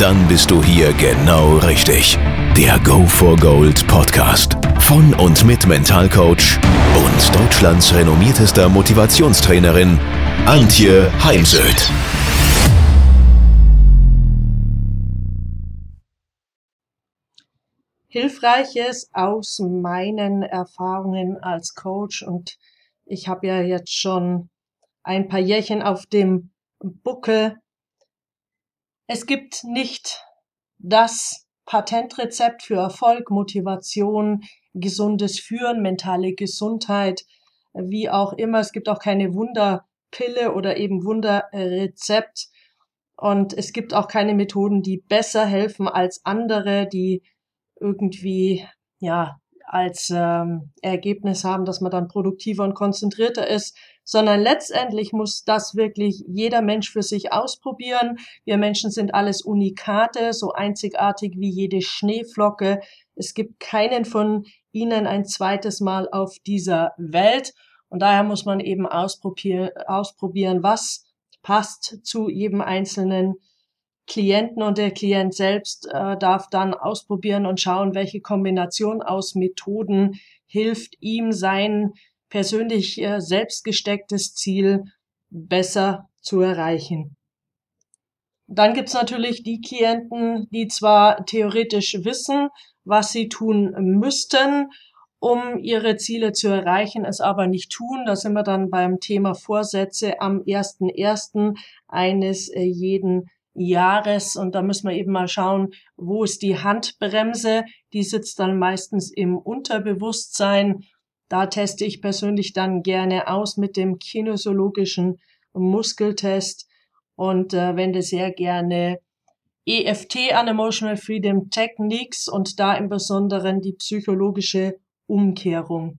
Dann bist du hier genau richtig. Der Go for Gold Podcast von und mit Mentalcoach und Deutschlands renommiertester Motivationstrainerin Antje Heimsöth. Hilfreiches aus meinen Erfahrungen als Coach und ich habe ja jetzt schon ein paar Jährchen auf dem Buckel. Es gibt nicht das Patentrezept für Erfolg, Motivation, gesundes Führen, mentale Gesundheit, wie auch immer. Es gibt auch keine Wunderpille oder eben Wunderrezept. Und es gibt auch keine Methoden, die besser helfen als andere, die irgendwie, ja, als ähm, Ergebnis haben, dass man dann produktiver und konzentrierter ist, sondern letztendlich muss das wirklich jeder Mensch für sich ausprobieren. Wir Menschen sind alles Unikate, so einzigartig wie jede Schneeflocke. Es gibt keinen von ihnen ein zweites Mal auf dieser Welt. Und daher muss man eben ausprobieren, ausprobieren was passt zu jedem einzelnen Klienten und der Klient selbst äh, darf dann ausprobieren und schauen, welche Kombination aus Methoden hilft ihm sein persönlich äh, selbst gestecktes Ziel besser zu erreichen. Dann gibt's natürlich die Klienten, die zwar theoretisch wissen, was sie tun müssten, um ihre Ziele zu erreichen, es aber nicht tun. Da sind wir dann beim Thema Vorsätze am 1.1. eines äh, jeden Jahres. Und da müssen wir eben mal schauen, wo ist die Handbremse? Die sitzt dann meistens im Unterbewusstsein. Da teste ich persönlich dann gerne aus mit dem kinesiologischen Muskeltest und äh, wende sehr gerne EFT an Emotional Freedom Techniques und da im Besonderen die psychologische Umkehrung.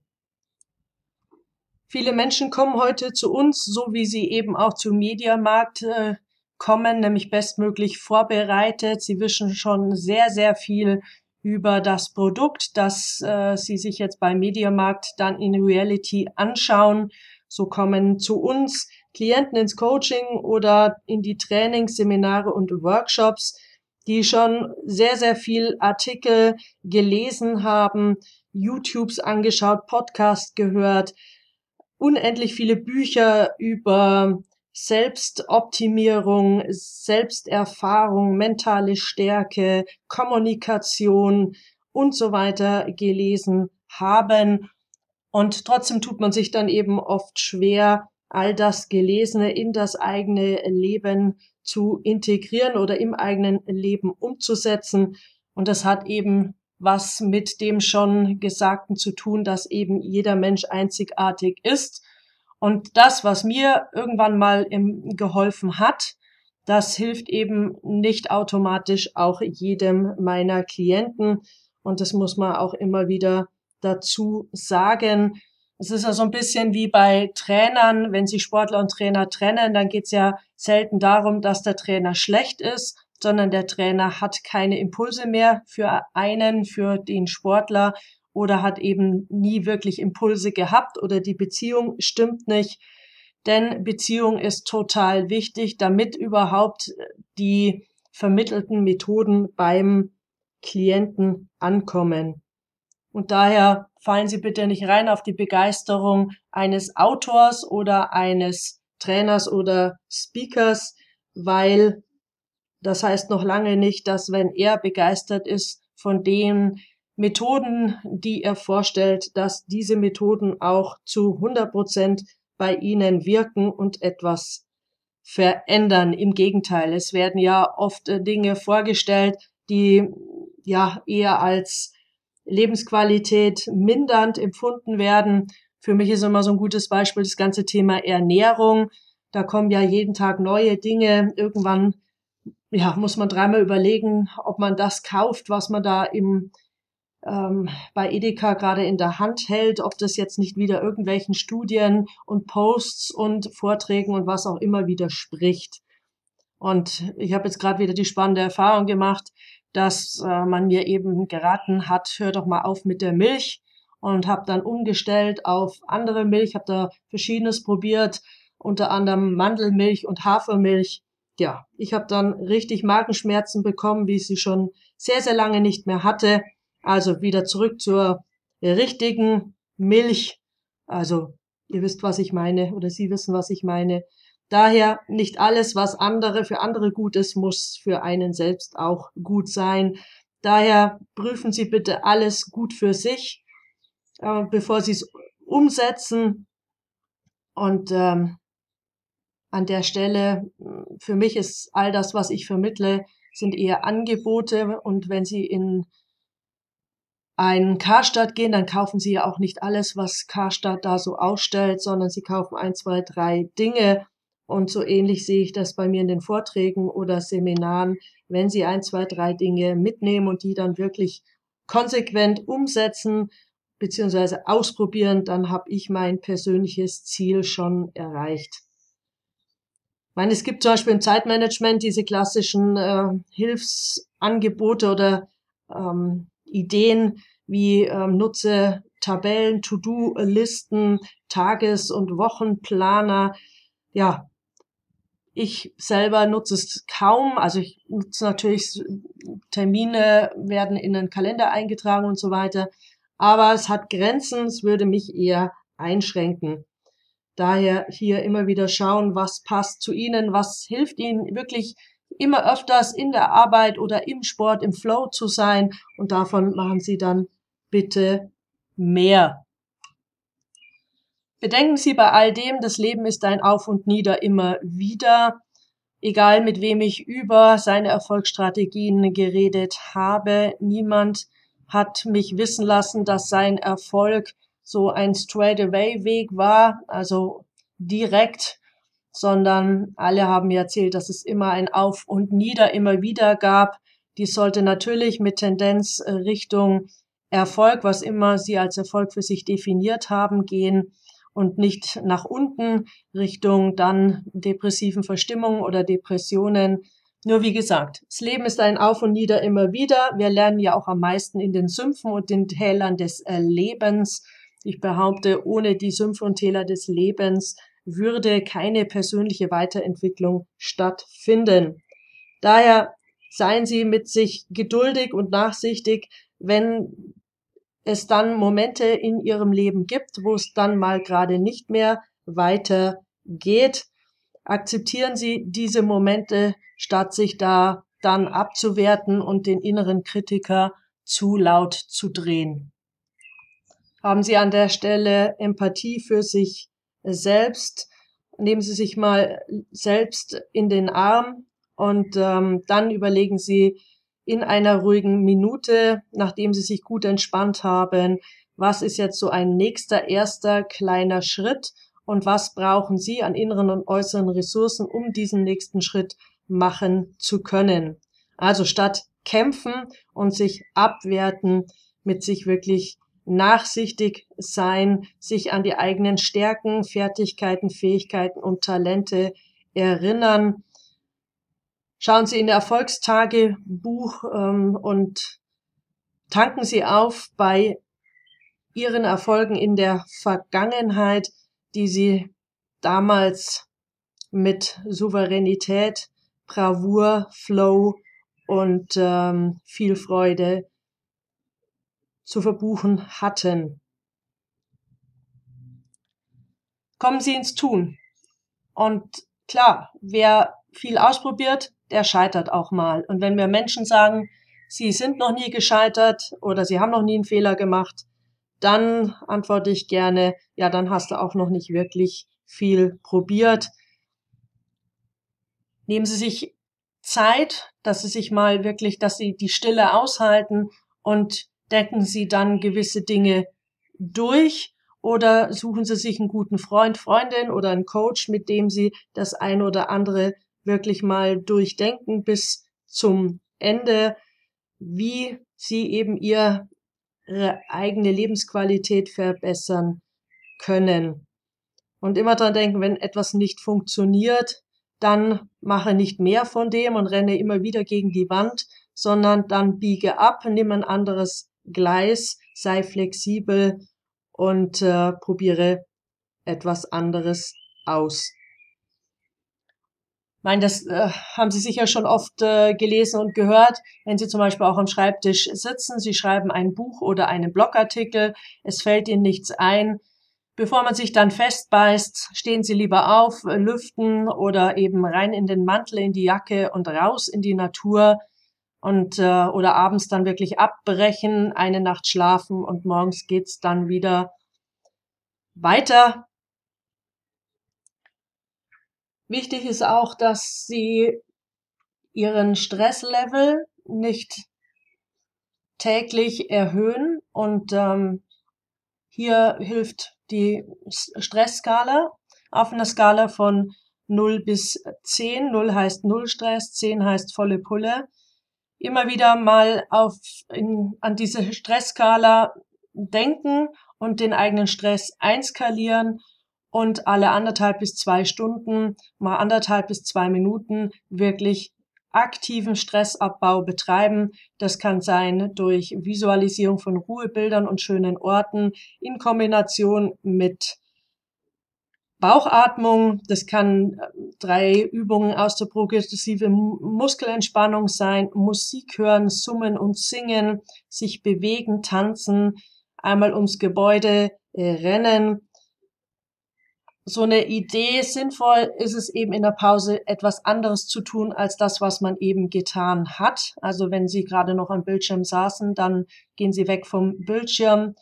Viele Menschen kommen heute zu uns, so wie sie eben auch zum Mediamarkt äh, kommen, nämlich bestmöglich vorbereitet. Sie wissen schon sehr, sehr viel über das Produkt, das äh, Sie sich jetzt beim Mediamarkt dann in Reality anschauen. So kommen zu uns Klienten ins Coaching oder in die Trainings, Seminare und Workshops, die schon sehr, sehr viel Artikel gelesen haben, YouTubes angeschaut, Podcast gehört, unendlich viele Bücher über Selbstoptimierung, Selbsterfahrung, mentale Stärke, Kommunikation und so weiter gelesen haben. Und trotzdem tut man sich dann eben oft schwer, all das Gelesene in das eigene Leben zu integrieren oder im eigenen Leben umzusetzen. Und das hat eben was mit dem schon Gesagten zu tun, dass eben jeder Mensch einzigartig ist und das, was mir irgendwann mal im, geholfen hat, das hilft eben nicht automatisch auch jedem meiner Klienten. Und das muss man auch immer wieder dazu sagen. Es ist ja so ein bisschen wie bei Trainern, wenn sie Sportler und Trainer trennen, dann geht es ja selten darum, dass der Trainer schlecht ist, sondern der Trainer hat keine Impulse mehr für einen, für den Sportler oder hat eben nie wirklich Impulse gehabt oder die Beziehung stimmt nicht. Denn Beziehung ist total wichtig, damit überhaupt äh, die vermittelten Methoden beim Klienten ankommen. Und daher fallen Sie bitte nicht rein auf die Begeisterung eines Autors oder eines Trainers oder Speakers, weil das heißt noch lange nicht, dass wenn er begeistert ist von dem, Methoden, die er vorstellt, dass diese Methoden auch zu 100 Prozent bei Ihnen wirken und etwas verändern. Im Gegenteil, es werden ja oft äh, Dinge vorgestellt, die ja eher als Lebensqualität mindernd empfunden werden. Für mich ist immer so ein gutes Beispiel das ganze Thema Ernährung. Da kommen ja jeden Tag neue Dinge. Irgendwann ja, muss man dreimal überlegen, ob man das kauft, was man da im ähm, bei Edeka gerade in der Hand hält, ob das jetzt nicht wieder irgendwelchen Studien und Posts und Vorträgen und was auch immer widerspricht. Und ich habe jetzt gerade wieder die spannende Erfahrung gemacht, dass äh, man mir eben geraten hat, hör doch mal auf mit der Milch und habe dann umgestellt auf andere Milch, habe da verschiedenes probiert, unter anderem Mandelmilch und Hafermilch. Ja, ich habe dann richtig Magenschmerzen bekommen, wie ich sie schon sehr, sehr lange nicht mehr hatte. Also wieder zurück zur richtigen Milch. Also ihr wisst, was ich meine oder Sie wissen, was ich meine. Daher nicht alles, was andere für andere gut ist, muss für einen selbst auch gut sein. Daher prüfen Sie bitte alles gut für sich, äh, bevor Sie es umsetzen. Und ähm, an der Stelle, für mich ist all das, was ich vermittle, sind eher Angebote. Und wenn Sie in einen Karstadt gehen, dann kaufen Sie ja auch nicht alles, was Karstadt da so ausstellt, sondern Sie kaufen ein, zwei, drei Dinge. Und so ähnlich sehe ich das bei mir in den Vorträgen oder Seminaren. Wenn Sie ein, zwei, drei Dinge mitnehmen und die dann wirklich konsequent umsetzen bzw. ausprobieren, dann habe ich mein persönliches Ziel schon erreicht. Ich meine, es gibt zum Beispiel im Zeitmanagement diese klassischen äh, Hilfsangebote oder ähm, Ideen wie ähm, nutze Tabellen, To-Do-Listen, Tages- und Wochenplaner. Ja, ich selber nutze es kaum. Also ich nutze natürlich Termine werden in den Kalender eingetragen und so weiter. Aber es hat Grenzen. Es würde mich eher einschränken. Daher hier immer wieder schauen, was passt zu Ihnen, was hilft Ihnen wirklich immer öfters in der Arbeit oder im Sport im Flow zu sein und davon machen Sie dann bitte mehr. Bedenken Sie bei all dem, das Leben ist ein Auf und Nieder immer wieder. Egal mit wem ich über seine Erfolgsstrategien geredet habe, niemand hat mich wissen lassen, dass sein Erfolg so ein Straight-Away-Weg war, also direkt sondern alle haben mir erzählt, dass es immer ein Auf und Nieder immer wieder gab. Die sollte natürlich mit Tendenz äh, Richtung Erfolg, was immer sie als Erfolg für sich definiert haben, gehen und nicht nach unten Richtung dann depressiven Verstimmungen oder Depressionen. Nur wie gesagt, das Leben ist ein Auf und Nieder immer wieder. Wir lernen ja auch am meisten in den Sümpfen und den Tälern des äh, Lebens. Ich behaupte, ohne die Sümpfe und Täler des Lebens würde keine persönliche Weiterentwicklung stattfinden. Daher seien Sie mit sich geduldig und nachsichtig, wenn es dann Momente in Ihrem Leben gibt, wo es dann mal gerade nicht mehr weitergeht. Akzeptieren Sie diese Momente, statt sich da dann abzuwerten und den inneren Kritiker zu laut zu drehen. Haben Sie an der Stelle Empathie für sich selbst, nehmen Sie sich mal selbst in den Arm und ähm, dann überlegen Sie in einer ruhigen Minute, nachdem Sie sich gut entspannt haben, was ist jetzt so ein nächster, erster kleiner Schritt und was brauchen Sie an inneren und äußeren Ressourcen, um diesen nächsten Schritt machen zu können. Also statt kämpfen und sich abwerten, mit sich wirklich nachsichtig sein, sich an die eigenen Stärken, Fertigkeiten, Fähigkeiten und Talente erinnern. Schauen Sie in der Erfolgstagebuch ähm, und tanken Sie auf bei Ihren Erfolgen in der Vergangenheit, die Sie damals mit Souveränität, Bravour, Flow und ähm, viel Freude zu verbuchen hatten. Kommen Sie ins Tun. Und klar, wer viel ausprobiert, der scheitert auch mal. Und wenn mir Menschen sagen, sie sind noch nie gescheitert oder sie haben noch nie einen Fehler gemacht, dann antworte ich gerne, ja, dann hast du auch noch nicht wirklich viel probiert. Nehmen Sie sich Zeit, dass Sie sich mal wirklich, dass Sie die Stille aushalten und denken Sie dann gewisse Dinge durch oder suchen Sie sich einen guten Freund, Freundin oder einen Coach, mit dem Sie das ein oder andere wirklich mal durchdenken bis zum Ende, wie Sie eben Ihr ihre eigene Lebensqualität verbessern können. Und immer dran denken, wenn etwas nicht funktioniert, dann mache nicht mehr von dem und renne immer wieder gegen die Wand, sondern dann biege ab, nimm ein anderes Gleis, sei flexibel und äh, probiere etwas anderes aus. Ich meine, das äh, haben Sie sicher schon oft äh, gelesen und gehört, wenn Sie zum Beispiel auch am Schreibtisch sitzen, Sie schreiben ein Buch oder einen Blogartikel, es fällt Ihnen nichts ein. Bevor man sich dann festbeißt, stehen Sie lieber auf, lüften oder eben rein in den Mantel, in die Jacke und raus in die Natur und äh, oder abends dann wirklich abbrechen, eine Nacht schlafen und morgens geht's dann wieder weiter Wichtig ist auch, dass sie ihren Stresslevel nicht täglich erhöhen und ähm, hier hilft die Stressskala auf einer Skala von 0 bis 10. 0 heißt Null Stress, 10 heißt volle Pulle. Immer wieder mal auf, in, an diese Stressskala denken und den eigenen Stress einskalieren und alle anderthalb bis zwei Stunden, mal anderthalb bis zwei Minuten wirklich aktiven Stressabbau betreiben. Das kann sein durch Visualisierung von Ruhebildern und schönen Orten in Kombination mit Bauchatmung. Das kann äh, drei Übungen aus der progressiven Muskelentspannung sein. Musik hören, summen und singen, sich bewegen, tanzen, einmal ums Gebäude äh, rennen, so eine Idee sinnvoll ist es eben in der Pause etwas anderes zu tun als das, was man eben getan hat. Also wenn Sie gerade noch am Bildschirm saßen, dann gehen Sie weg vom Bildschirm.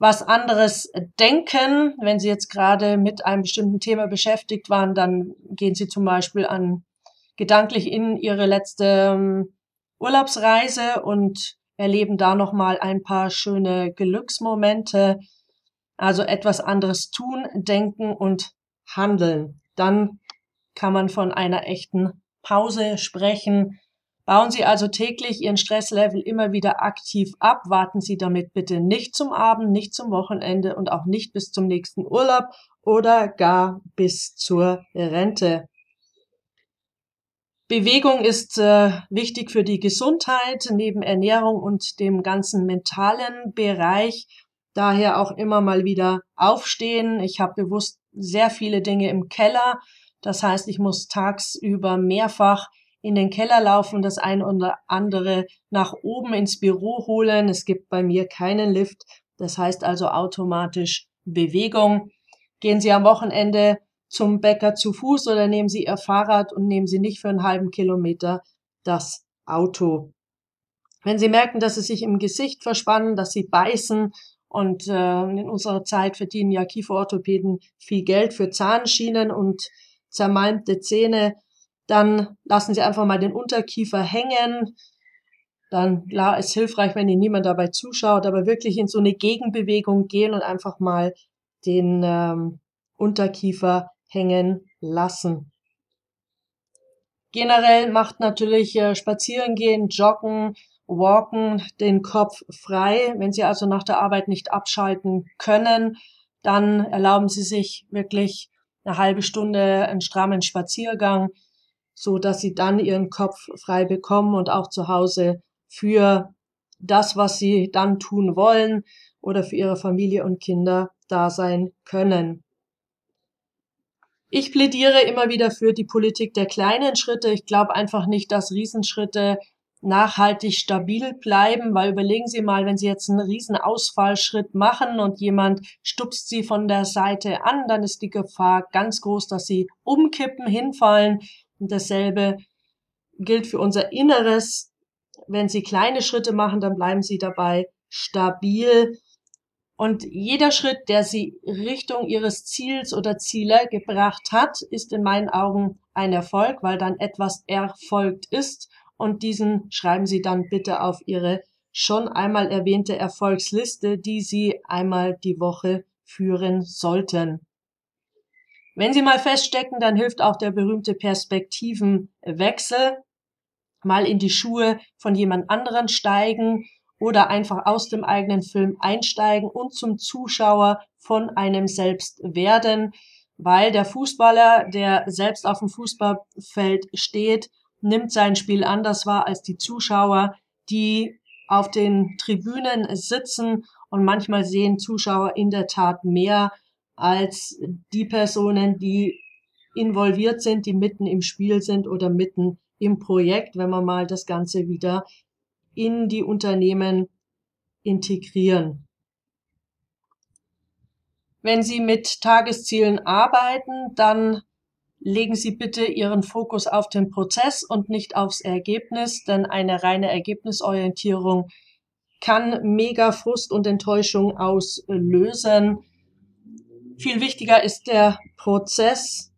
Was anderes denken, wenn Sie jetzt gerade mit einem bestimmten Thema beschäftigt waren, dann gehen Sie zum Beispiel an gedanklich in Ihre letzte ähm, Urlaubsreise und erleben da nochmal ein paar schöne Glücksmomente also etwas anderes tun, denken und handeln. Dann kann man von einer echten Pause sprechen. Bauen Sie also täglich Ihren Stresslevel immer wieder aktiv ab. Warten Sie damit bitte nicht zum Abend, nicht zum Wochenende und auch nicht bis zum nächsten Urlaub oder gar bis zur Rente. Bewegung ist äh, wichtig für die Gesundheit neben Ernährung und dem ganzen mentalen Bereich. Daher auch immer mal wieder aufstehen. Ich habe bewusst sehr viele Dinge im Keller. Das heißt, ich muss tagsüber mehrfach in den Keller laufen, das ein oder andere nach oben ins Büro holen. Es gibt bei mir keinen Lift. Das heißt also automatisch Bewegung. Gehen Sie am Wochenende zum Bäcker zu Fuß oder nehmen Sie Ihr Fahrrad und nehmen Sie nicht für einen halben Kilometer das Auto. Wenn Sie merken, dass Sie sich im Gesicht verspannen, dass Sie beißen und äh, in unserer Zeit verdienen ja Kieferorthopäden viel Geld für Zahnschienen und zermalmte Zähne. Dann lassen Sie einfach mal den Unterkiefer hängen. Dann klar, ist hilfreich, wenn Ihnen niemand dabei zuschaut, aber wirklich in so eine Gegenbewegung gehen und einfach mal den ähm, Unterkiefer hängen lassen. Generell macht natürlich äh, Spazieren gehen, Joggen, Walken den Kopf frei. Wenn Sie also nach der Arbeit nicht abschalten können, dann erlauben Sie sich wirklich eine halbe Stunde einen strammen Spaziergang, so dass Sie dann Ihren Kopf frei bekommen und auch zu Hause für das, was Sie dann tun wollen oder für Ihre Familie und Kinder da sein können. Ich plädiere immer wieder für die Politik der kleinen Schritte. Ich glaube einfach nicht, dass Riesenschritte nachhaltig stabil bleiben, weil überlegen Sie mal, wenn Sie jetzt einen riesen Ausfallschritt machen und jemand stupst Sie von der Seite an, dann ist die Gefahr ganz groß, dass Sie umkippen, hinfallen. Und dasselbe gilt für unser Inneres. Wenn Sie kleine Schritte machen, dann bleiben Sie dabei stabil. Und jeder Schritt, der Sie Richtung Ihres Ziels oder Ziele gebracht hat, ist in meinen Augen ein Erfolg, weil dann etwas erfolgt ist und diesen schreiben Sie dann bitte auf Ihre schon einmal erwähnte Erfolgsliste, die Sie einmal die Woche führen sollten. Wenn Sie mal feststecken, dann hilft auch der berühmte Perspektivenwechsel. Mal in die Schuhe von jemand anderen steigen oder einfach aus dem eigenen Film einsteigen und zum Zuschauer von einem selbst werden, weil der Fußballer, der selbst auf dem Fußballfeld steht, nimmt sein Spiel anders wahr als die Zuschauer, die auf den Tribünen sitzen und manchmal sehen Zuschauer in der Tat mehr als die Personen, die involviert sind, die mitten im Spiel sind oder mitten im Projekt, wenn wir mal das Ganze wieder in die Unternehmen integrieren. Wenn Sie mit Tageszielen arbeiten, dann legen Sie bitte Ihren Fokus auf den Prozess und nicht aufs Ergebnis, denn eine reine Ergebnisorientierung kann mega Frust und Enttäuschung auslösen. Viel wichtiger ist der Prozess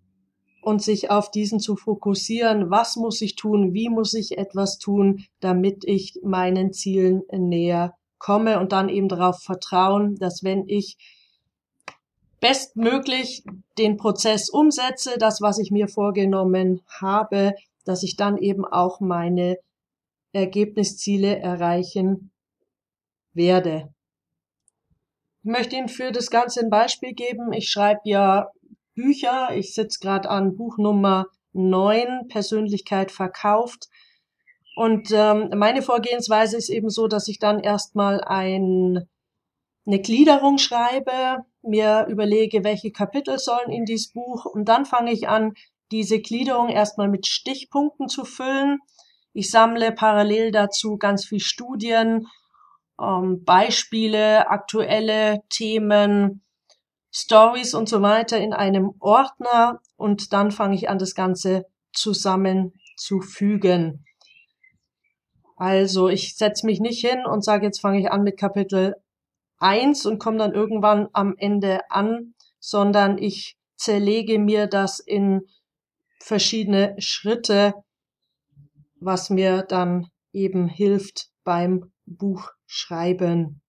und sich auf diesen zu fokussieren. Was muss ich tun? Wie muss ich etwas tun, damit ich meinen Zielen näher komme und dann eben darauf vertrauen, dass wenn ich bestmöglich den Prozess umsetze, das, was ich mir vorgenommen habe, dass ich dann eben auch meine Ergebnisziele erreichen werde. Ich möchte Ihnen für das Ganze ein Beispiel geben. Ich schreibe ja Bücher. Ich sitze gerade an Buch Nummer 9, Persönlichkeit verkauft. Und ähm, meine Vorgehensweise ist eben so, dass ich dann erstmal ein, eine Gliederung schreibe, mir überlege, welche Kapitel sollen in dieses Buch und dann fange ich an, diese Gliederung erstmal mit Stichpunkten zu füllen. Ich sammle parallel dazu ganz viel Studien, ähm, Beispiele, aktuelle Themen, Stories und so weiter in einem Ordner und dann fange ich an, das Ganze zusammenzufügen. Also ich setze mich nicht hin und sage, jetzt fange ich an mit Kapitel eins und komme dann irgendwann am Ende an, sondern ich zerlege mir das in verschiedene Schritte, was mir dann eben hilft beim Buchschreiben.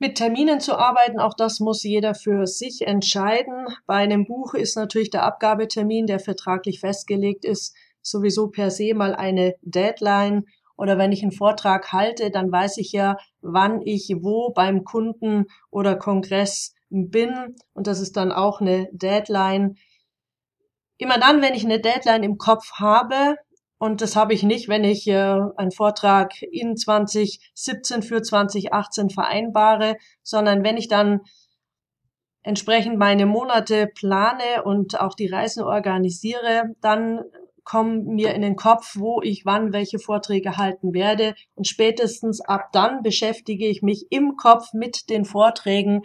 Mit Terminen zu arbeiten, auch das muss jeder für sich entscheiden. Bei einem Buch ist natürlich der Abgabetermin, der vertraglich festgelegt ist, sowieso per se mal eine Deadline oder wenn ich einen Vortrag halte, dann weiß ich ja, wann ich wo beim Kunden oder Kongress bin. Und das ist dann auch eine Deadline. Immer dann, wenn ich eine Deadline im Kopf habe, und das habe ich nicht, wenn ich äh, einen Vortrag in 2017 für 2018 vereinbare, sondern wenn ich dann entsprechend meine Monate plane und auch die Reisen organisiere, dann kommen mir in den Kopf, wo ich wann welche Vorträge halten werde. Und spätestens ab dann beschäftige ich mich im Kopf mit den Vorträgen,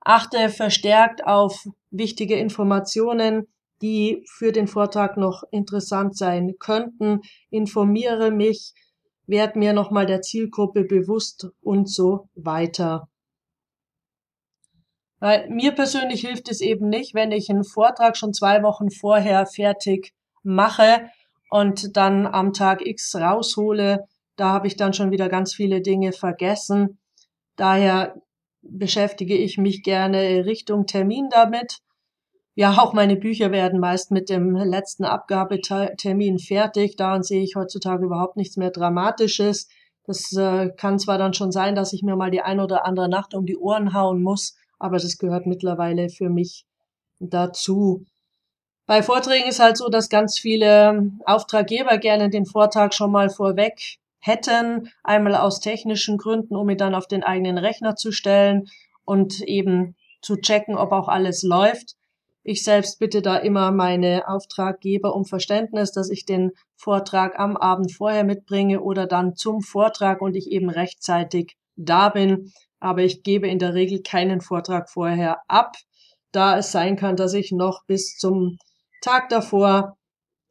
achte verstärkt auf wichtige Informationen, die für den Vortrag noch interessant sein könnten, informiere mich, werde mir nochmal der Zielgruppe bewusst und so weiter. Weil mir persönlich hilft es eben nicht, wenn ich einen Vortrag schon zwei Wochen vorher fertig mache und dann am Tag X raushole, da habe ich dann schon wieder ganz viele Dinge vergessen. Daher beschäftige ich mich gerne Richtung Termin damit. Ja, auch meine Bücher werden meist mit dem letzten Abgabetermin fertig. Daran sehe ich heutzutage überhaupt nichts mehr Dramatisches. Das äh, kann zwar dann schon sein, dass ich mir mal die ein oder andere Nacht um die Ohren hauen muss, aber das gehört mittlerweile für mich dazu. Bei Vorträgen ist halt so, dass ganz viele Auftraggeber gerne den Vortrag schon mal vorweg hätten, einmal aus technischen Gründen, um ihn dann auf den eigenen Rechner zu stellen und eben zu checken, ob auch alles läuft. Ich selbst bitte da immer meine Auftraggeber um Verständnis, dass ich den Vortrag am Abend vorher mitbringe oder dann zum Vortrag und ich eben rechtzeitig da bin. Aber ich gebe in der Regel keinen Vortrag vorher ab, da es sein kann, dass ich noch bis zum Tag davor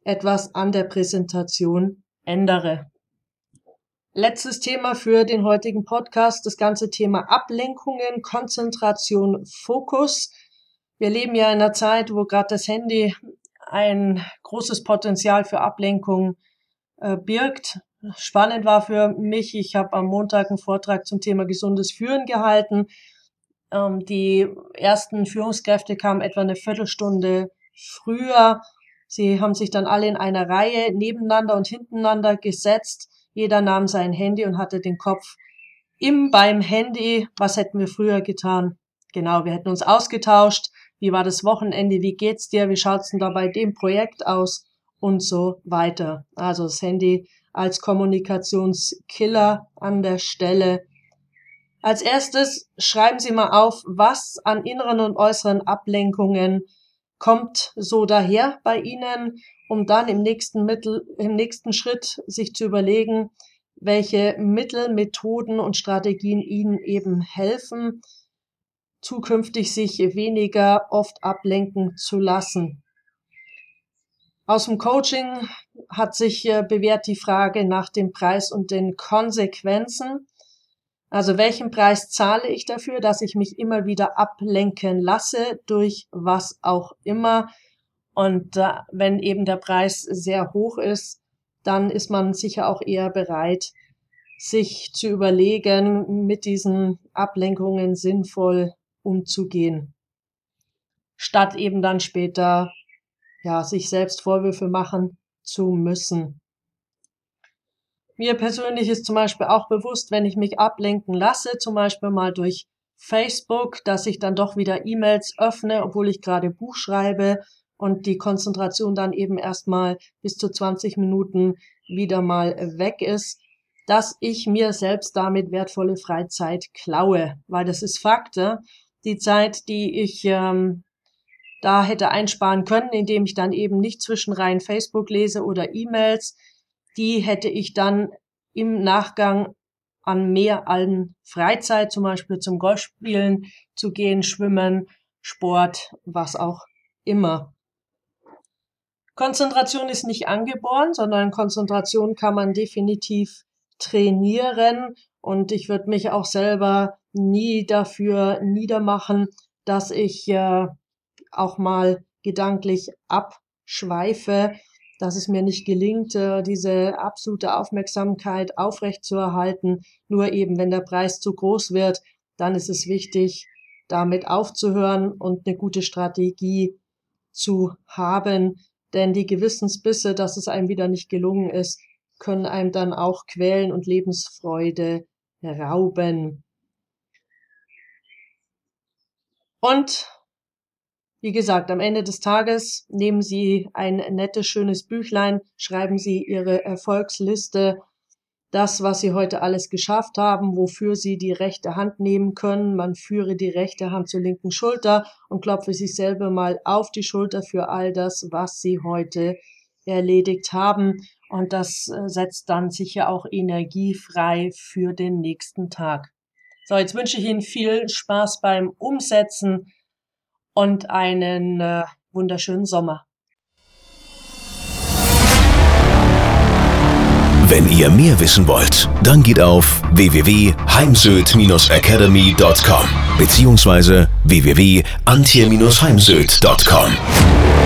etwas an der Präsentation ändere. Letztes Thema für den heutigen Podcast, das ganze Thema Ablenkungen, Konzentration, Fokus. Wir leben ja in einer Zeit, wo gerade das Handy ein großes Potenzial für Ablenkung äh, birgt. Spannend war für mich, ich habe am Montag einen Vortrag zum Thema gesundes Führen gehalten. Ähm, die ersten Führungskräfte kamen etwa eine Viertelstunde früher. Sie haben sich dann alle in einer Reihe nebeneinander und hintereinander gesetzt. Jeder nahm sein Handy und hatte den Kopf im beim Handy. Was hätten wir früher getan? Genau, wir hätten uns ausgetauscht. Wie war das Wochenende? Wie geht's dir? Wie schaut's denn da bei dem Projekt aus? Und so weiter. Also das Handy als Kommunikationskiller an der Stelle. Als erstes schreiben Sie mal auf, was an inneren und äußeren Ablenkungen kommt so daher bei Ihnen, um dann im nächsten Mittel, im nächsten Schritt sich zu überlegen, welche Mittel, Methoden und Strategien Ihnen eben helfen, zukünftig sich weniger oft ablenken zu lassen. Aus dem Coaching hat sich äh, bewährt die Frage nach dem Preis und den Konsequenzen. Also welchen Preis zahle ich dafür, dass ich mich immer wieder ablenken lasse durch was auch immer. Und äh, wenn eben der Preis sehr hoch ist, dann ist man sicher auch eher bereit, sich zu überlegen, mit diesen Ablenkungen sinnvoll umzugehen, statt eben dann später ja sich selbst Vorwürfe machen zu müssen. Mir persönlich ist zum Beispiel auch bewusst, wenn ich mich ablenken lasse, zum Beispiel mal durch Facebook, dass ich dann doch wieder E-Mails öffne, obwohl ich gerade Buch schreibe und die Konzentration dann eben erstmal bis zu 20 Minuten wieder mal weg ist, dass ich mir selbst damit wertvolle Freizeit klaue, weil das ist Fakt. Die Zeit, die ich ähm, da hätte einsparen können, indem ich dann eben nicht zwischen rein Facebook lese oder E-Mails, die hätte ich dann im Nachgang an mehr an Freizeit, zum Beispiel zum Golfspielen zu gehen, Schwimmen, Sport, was auch immer. Konzentration ist nicht angeboren, sondern Konzentration kann man definitiv trainieren und ich würde mich auch selber nie dafür niedermachen, dass ich äh, auch mal gedanklich abschweife dass es mir nicht gelingt, äh, diese absolute Aufmerksamkeit aufrechtzuerhalten. Nur eben, wenn der Preis zu groß wird, dann ist es wichtig, damit aufzuhören und eine gute Strategie zu haben. Denn die Gewissensbisse, dass es einem wieder nicht gelungen ist, können einem dann auch quälen und Lebensfreude rauben. Und wie gesagt, am Ende des Tages nehmen Sie ein nettes, schönes Büchlein, schreiben Sie Ihre Erfolgsliste, das, was Sie heute alles geschafft haben, wofür Sie die rechte Hand nehmen können. Man führe die rechte Hand zur linken Schulter und klopfe sich selber mal auf die Schulter für all das, was Sie heute erledigt haben. Und das äh, setzt dann sicher auch Energie frei für den nächsten Tag. So, jetzt wünsche ich Ihnen viel Spaß beim Umsetzen und einen äh, wunderschönen Sommer. Wenn ihr mehr wissen wollt, dann geht auf www.heimsöd-academy.com bzw. www.antje-heimsöd.com.